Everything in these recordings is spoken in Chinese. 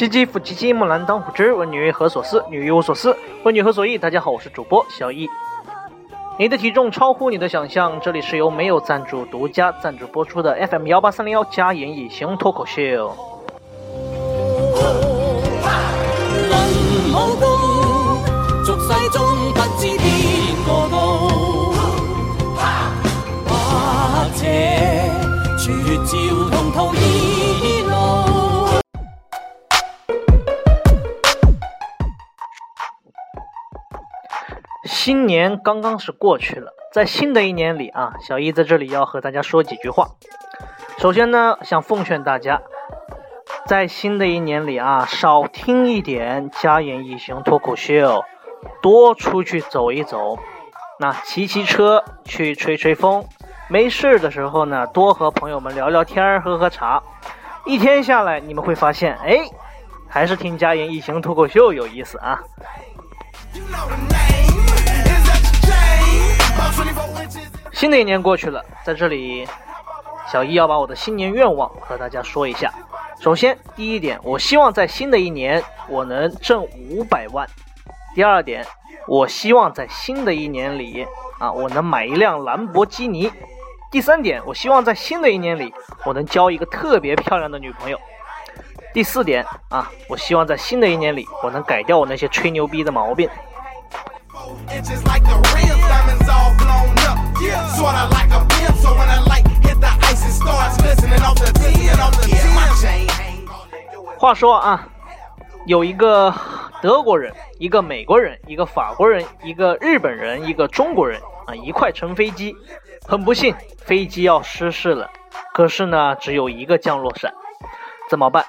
唧唧复唧唧，木兰当户织，问女何所思？女欲无所思，问女何所忆？大家好，我是主播小易。你的体重超乎你的想象，这里是由没有赞助独家赞助播出的 FM 幺八三零幺加言异行脱口秀。新年刚刚是过去了，在新的一年里啊，小易在这里要和大家说几句话。首先呢，想奉劝大家，在新的一年里啊，少听一点家言异行脱口秀，多出去走一走，那骑骑车，去吹吹风，没事的时候呢，多和朋友们聊聊天，喝喝茶。一天下来，你们会发现，哎，还是听家言异行脱口秀有意思啊。新的一年过去了，在这里，小一要把我的新年愿望和大家说一下。首先，第一点，我希望在新的一年我能挣五百万；第二点，我希望在新的一年里啊，我能买一辆兰博基尼；第三点，我希望在新的一年里我能交一个特别漂亮的女朋友；第四点啊，我希望在新的一年里我能改掉我那些吹牛逼的毛病。Inches like the diamonds all blown up. Yeah, sorta like a pimp, so when the light hit the ice, it starts glistening off the tin, off the tin. My chain is 话说啊，有一个德国人，一个美国人，一个法国人，一个日本人，一个中国人啊，一块乘飞机。很不幸，飞机要失事了。可是呢，只有一个降落伞，怎么办？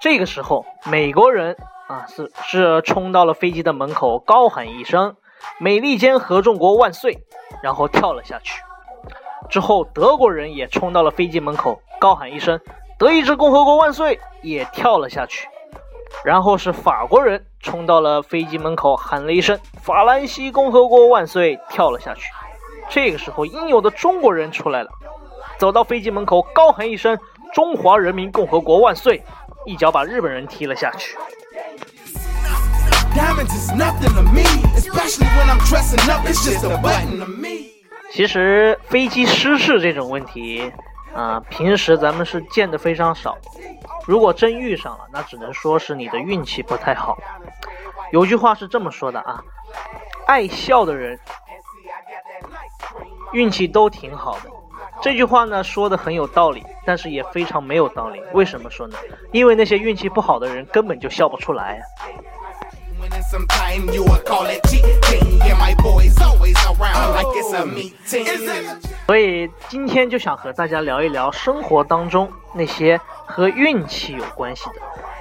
这个时候，美国人啊是是冲到了飞机的门口，高喊一声“美利坚合众国万岁”，然后跳了下去。之后，德国人也冲到了飞机门口，高喊一声“德意志共和国万岁”，也跳了下去。然后是法国人冲到了飞机门口，喊了一声“法兰西共和国万岁”，跳了下去。这个时候，应有的中国人出来了，走到飞机门口，高喊一声“中华人民共和国万岁”，一脚把日本人踢了下去。其实飞机失事这种问题啊、平时咱们是见的非常少。如果真遇上了，那只能说是你的运气不太好。有句话是这么说的啊，爱笑的人运气都挺好的。这句话呢说的很有道理，但是也非常没有道理。为什么说呢？因为那些运气不好的人根本就笑不出来。some time you quality can get my boys always around like it's a me 所以今天就想和大家聊一聊生活当中那些和运气有关系的，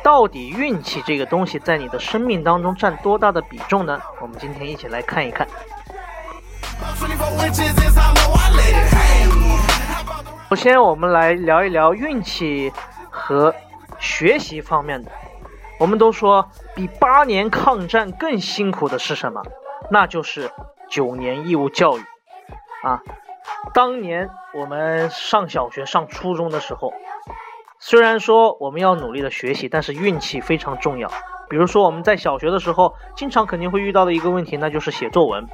到底运气这个东西在你的生命当中占多大的比重呢？我们今天一起来看一看。首先我们来聊一聊运气和学习方面的。我们都说，比八年抗战更辛苦的是什么？那就是九年义务教育啊。当年我们上小学、上初中的时候，虽然说我们要努力的学习，但是运气非常重要。比如说我们在小学的时候，经常肯定会遇到的一个问题，那就是写作文。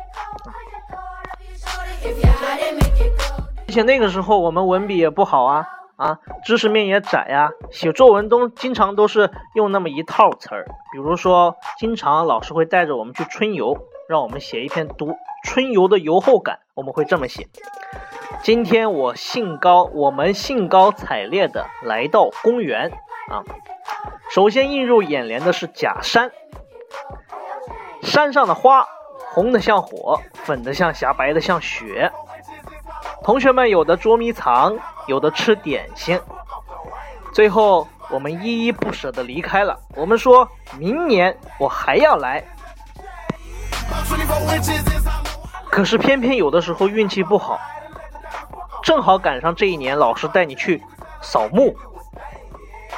而且那个时候我们文笔也不好啊，啊，知识面也窄呀、写作文都经常都是用那么一套词儿。比如说，经常老师会带着我们去春游，让我们写一篇读春游的游后感，我们会这么写：今天我兴高，我们兴高采烈的来到公园啊。首先映入眼帘的是假山，山上的花红的像火，粉的像霞，白的像雪。同学们有的捉迷藏，有的吃点心。最后我们依依不舍地离开了。我们说明年我还要来。可是偏偏有的时候运气不好，正好赶上这一年老师带你去扫墓，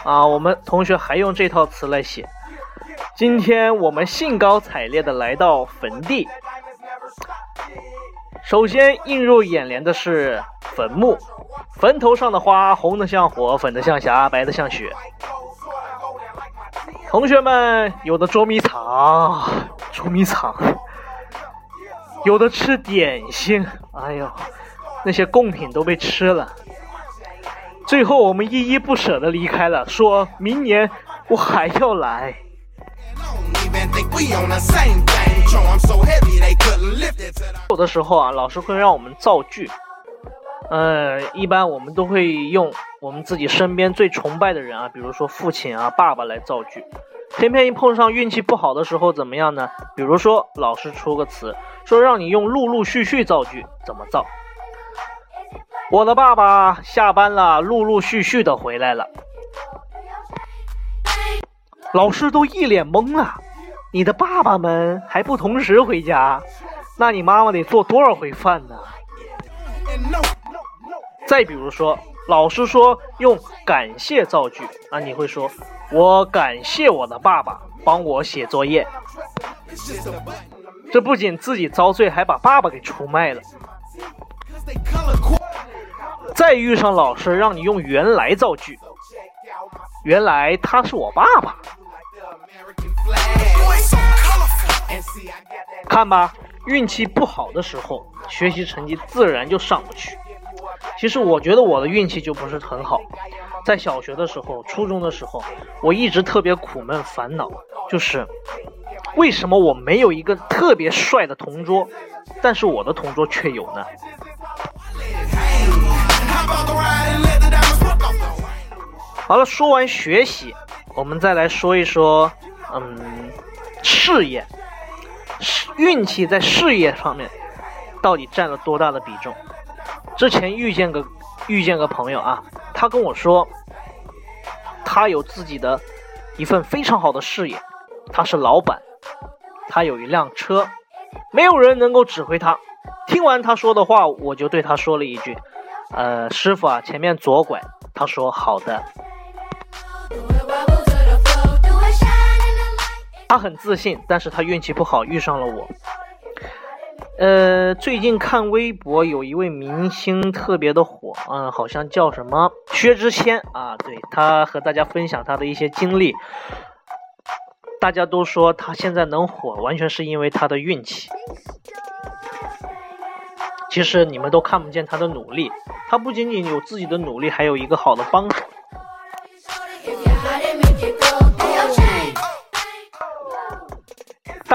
啊，我们同学还用这套词来写。今天我们兴高采烈的来到坟地，首先映入眼帘的是坟墓，坟头上的花红的像火，粉的像霞，白的像雪。同学们有的捉迷藏，捉迷藏。有的吃点心，哎呦，那些贡品都被吃了。最后我们依依不舍的离开了，说明年我还要来。有的时候啊，老师会让我们造句，呃，一般我们都会用我们自己身边最崇拜的人啊，比如说父亲啊、爸爸来造句。偏偏一碰上运气不好的时候，怎么样呢？比如说老师出个词，说让你用陆陆续续造句，怎么造？我的爸爸下班了，陆陆续续的回来了。老师都一脸懵了，你的爸爸们还不同时回家，那你妈妈得做多少回饭呢？再比如说，老师说用感谢造句那，你会说我感谢我的爸爸帮我写作业。这不仅自己遭罪，还把爸爸给出卖了。再遇上老师让你用原来造句，原来他是我爸爸。看吧，运气不好的时候，学习成绩自然就上不去。其实我觉得我的运气就不是很好，在小学的时候、初中的时候，我一直特别苦闷烦恼，就是为什么我没有一个特别帅的同桌，但是我的同桌却有呢？好了，说完学习，我们再来说一说，嗯，事业，运气在事业上面到底占了多大的比重？之前遇见个遇见个朋友啊，他跟我说，他有自己的一份非常好的事业，他是老板，他有一辆车，没有人能够指挥他。听完他说的话，我就对他说了一句：“呃，师傅啊，前面左拐。”他说：“好的。”他很自信，但是他运气不好，遇上了我。呃，最近看微博，有一位明星特别的火，嗯，好像叫什么薛之谦啊，对他和大家分享他的一些经历。大家都说他现在能火，完全是因为他的运气。其实你们都看不见他的努力，他不仅仅有自己的努力，还有一个好的帮手。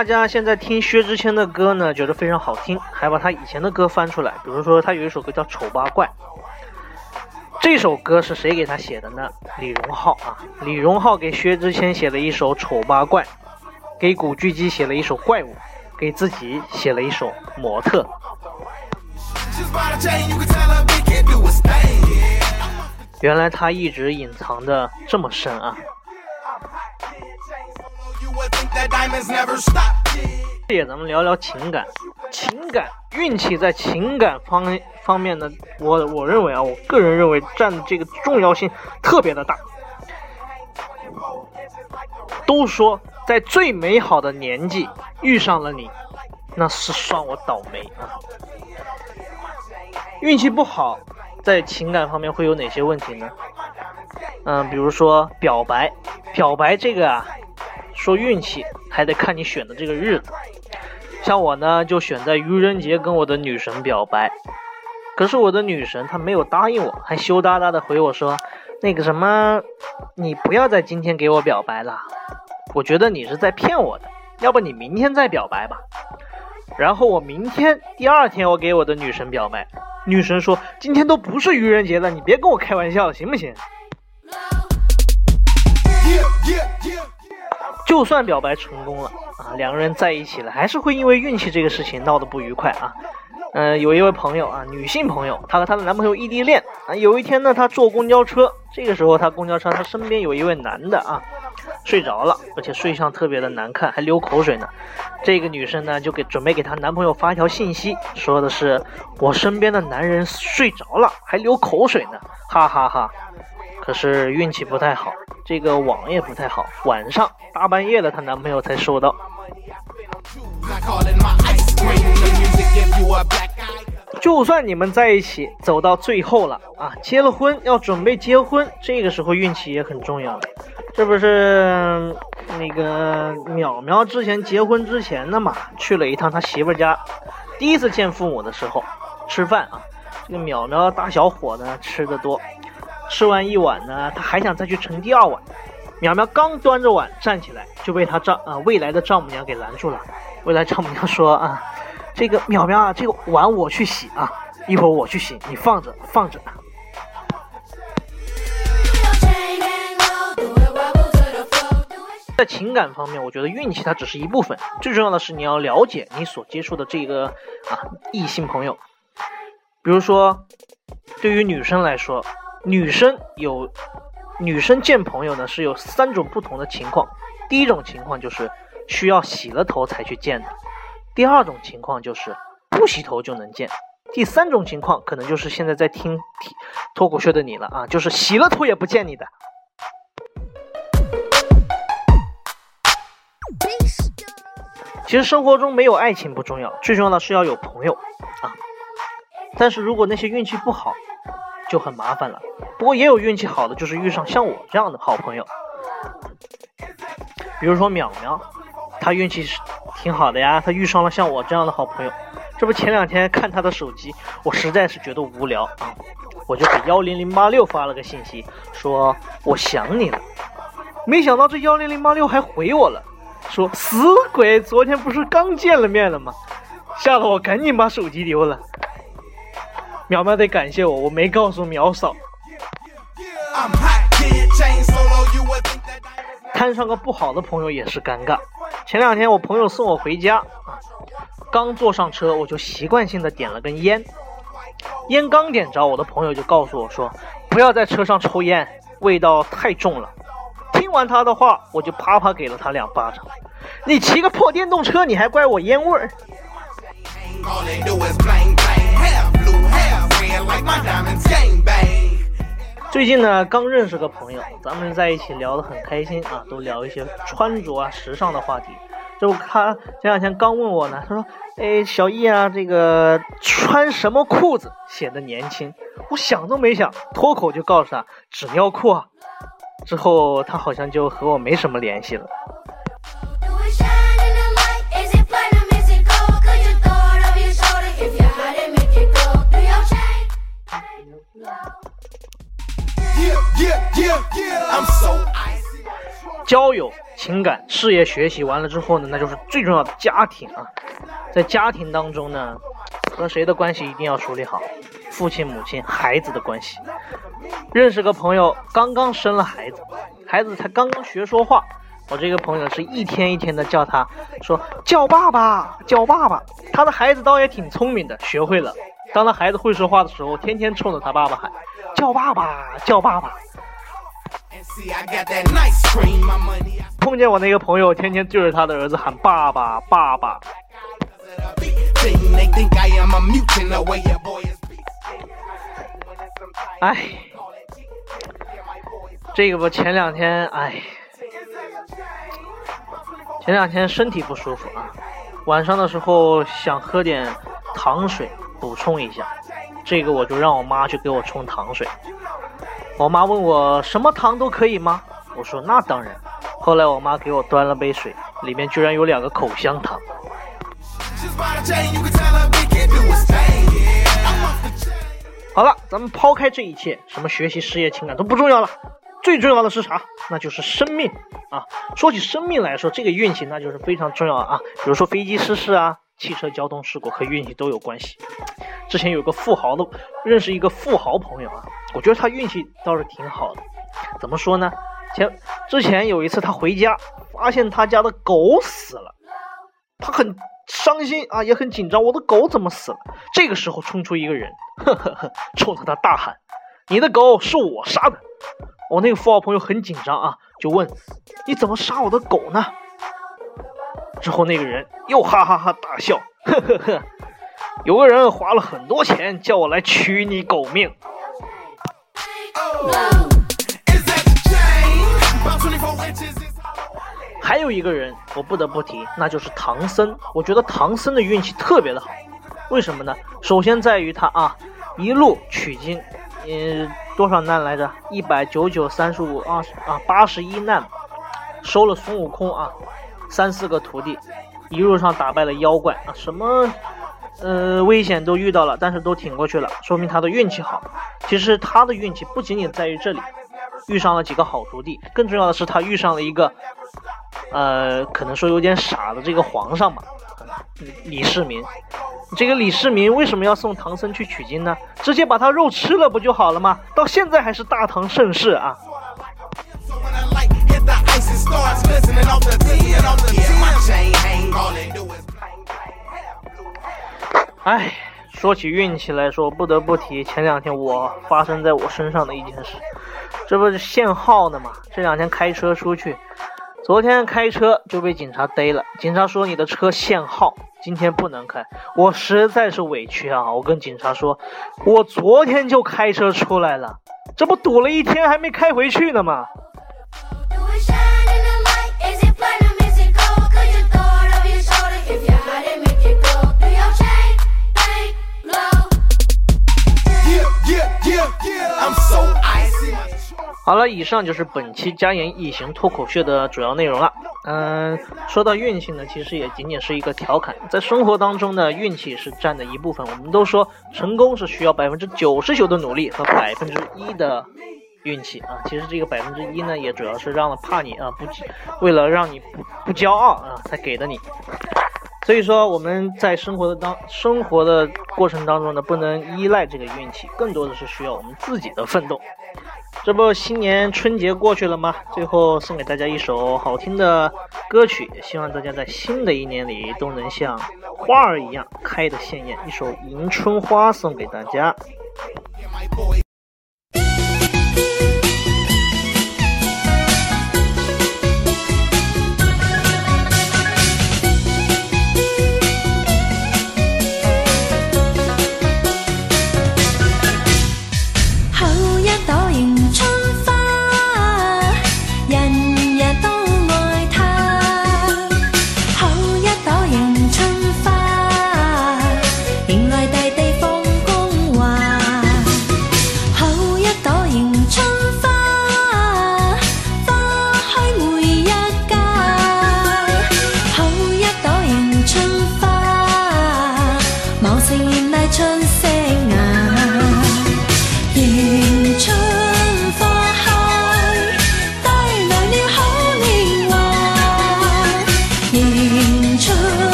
大家现在听薛之谦的歌呢，觉得非常好听，还把他以前的歌翻出来。比如说，他有一首歌叫《丑八怪》，这首歌是谁给他写的呢？李荣浩啊，李荣浩给薛之谦写了一首《丑八怪》，给古巨基写了一首《怪物》，给自己写了一首《模特》。原来他一直隐藏的这么深啊！这也咱们聊聊情感，情感运气在情感方方面呢，我我认为啊，我个人认为占这个重要性特别的大。都说在最美好的年纪遇上了你，那是算我倒霉啊！运气不好，在情感方面会有哪些问题呢？嗯，比如说表白，表白这个啊，说运气还得看你选的这个日子。像我呢，就选在愚人节跟我的女神表白，可是我的女神她没有答应我，还羞答答的回我说：“那个什么，你不要在今天给我表白了，我觉得你是在骗我的，要不你明天再表白吧。”然后我明天第二天我给我的女神表白，女神说：“今天都不是愚人节了，你别跟我开玩笑了，行不行？”就算表白成功了啊，两个人在一起了，还是会因为运气这个事情闹得不愉快啊。嗯、有一位朋友啊，女性朋友，她和她的男朋友异地恋啊。有一天呢，她坐公交车，这个时候她公交车，她身边有一位男的啊，睡着了，而且睡相特别的难看，还流口水呢。这个女生呢，就给准备给她男朋友发一条信息，说的是我身边的男人睡着了，还流口水呢，哈哈哈可是运气不太好，这个网也不太好，晚上大半夜的，她男朋友才收到。就算你们在一起走到最后了啊，结了婚要准备结婚，这个时候运气也很重要。这不是那个淼淼之前结婚之前的嘛，去了一趟他媳妇家，第一次见父母的时候吃饭啊，这个淼淼大小伙呢吃的多，吃完一碗呢，他还想再去盛第二碗。淼淼刚端着碗站起来，就被他丈啊、未来的丈母娘给拦住了。未来丈母娘说啊，这个淼淼啊，这个碗我去洗啊，一会儿我去洗，你放着放着。在情感方面，我觉得运气它只是一部分，最重要的是你要了解你所接触的这个啊异性朋友。比如说，对于女生来说，女生有女生见朋友呢是有三种不同的情况。第一种情况就是需要洗了头才去见的，第二种情况就是不洗头就能见，第三种情况可能就是现在在听脱口秀的你了啊，就是洗了头也不见你的。其实生活中没有爱情不重要，最重要的是要有朋友啊。但是如果那些运气不好，就很麻烦了。不过也有运气好的，就是遇上像我这样的好朋友。比如说淼淼，她运气是挺好的呀，她遇上了像我这样的好朋友。这不前两天看她的手机，我实在是觉得无聊啊，我就给幺零零八六发了个信息，说我想你了。没想到这幺零零八六还回我了，说死鬼，昨天不是刚见了面了吗？吓得我赶紧把手机丢了。苗苗得感谢我，我没告诉苗嫂。摊上个不好的朋友也是尴尬。前两天我朋友送我回家啊，刚坐上车我就习惯性的点了根烟，烟刚点着，我的朋友就告诉我说不要在车上抽烟，味道太重了。听完他的话，我就啪啪给了他两巴掌。你骑个破电动车，你还怪我烟味儿？最近呢，刚认识个朋友，咱们在一起聊得很开心啊，都聊一些穿着啊、时尚的话题。这不，他前两天刚问我呢，他说：“哎，小易啊，这个穿什么裤子显得年轻？”我想都没想，脱口就告诉他纸尿裤啊。之后他好像就和我没什么联系了。交友、情感、事业、学习完了之后呢，那就是最重要的家庭啊。在家庭当中呢，和谁的关系一定要处理好，父亲、母亲、孩子的关系。认识个朋友，刚刚生了孩子，孩子才刚刚学说话，我这个朋友是一天一天的叫他说叫爸爸，叫爸爸。他的孩子倒也挺聪明的，学会了。当他孩子会说话的时候，天天冲着他爸爸喊叫爸爸，叫爸爸。碰见我那个朋友，天天对着他的儿子喊爸爸爸爸。哎，这个不前两天哎，前两天身体不舒服啊，晚上的时候想喝点糖水补充一下，这个我就让我妈去给我冲糖水。我妈问我什么糖都可以吗？我说那当然。后来我妈给我端了杯水，里面居然有两个口香糖。好了，咱们抛开这一切，什么学习、事业、情感都不重要了，最重要的是啥？那就是生命啊！说起生命来说，这个运气那就是非常重要啊。比如说飞机失事啊，汽车交通事故和运气都有关系。之前有个富豪的，认识一个富豪朋友啊，我觉得他运气倒是挺好的。怎么说呢？前之前有一次他回家，发现他家的狗死了，他很伤心啊，也很紧张，我的狗怎么死了？这个时候冲出一个人，呵呵呵，冲着他大喊：“你的狗是我杀的！”我那个富豪朋友很紧张啊，就问你怎么杀我的狗呢？之后那个人又哈哈哈大笑，呵呵呵，有个人花了很多钱叫我来取你狗命。还有一个人我不得不提，那就是唐僧。我觉得唐僧的运气特别的好，为什么呢？首先在于他啊，一路取经，呃，多少难来着？一百九九三十五二十啊，八十一难，收了孙悟空啊，三四个徒弟，一路上打败了妖怪啊，什么呃危险都遇到了，但是都挺过去了，说明他的运气好。其实他的运气不仅仅在于这里，遇上了几个好徒弟，更重要的是他遇上了一个，呃，可能说有点傻的这个皇上吧，李李世民。这个李世民为什么要送唐僧去取经呢？直接把他肉吃了不就好了吗？到现在还是大唐盛世啊！哎，说起运气来说，不得不提前两天我发生在我身上的一件事，这不是限号呢吗？这两天开车出去，昨天开车就被警察逮了，警察说你的车限号，今天不能开。我实在是委屈啊！我跟警察说，我昨天就开车出来了，这不堵了一天还没开回去呢吗？好了，以上就是本期加言异行脱口秀的主要内容了。嗯，说到运气呢，其实也仅仅是一个调侃，在生活当中呢，运气是占的一部分。我们都说成功是需要百分之九十九的努力和百分之一的运气啊。其实这个百分之一呢，也主要是让了怕你啊不，为了让你不不骄傲啊才给的你。所以说我们在生活的当生活的过程当中呢，不能依赖这个运气，更多的是需要我们自己的奋斗。这不新年春节过去了吗？最后送给大家一首好听的歌曲，希望大家在新的一年里都能像花儿一样开得鲜艳。一首《迎春花》送给大家。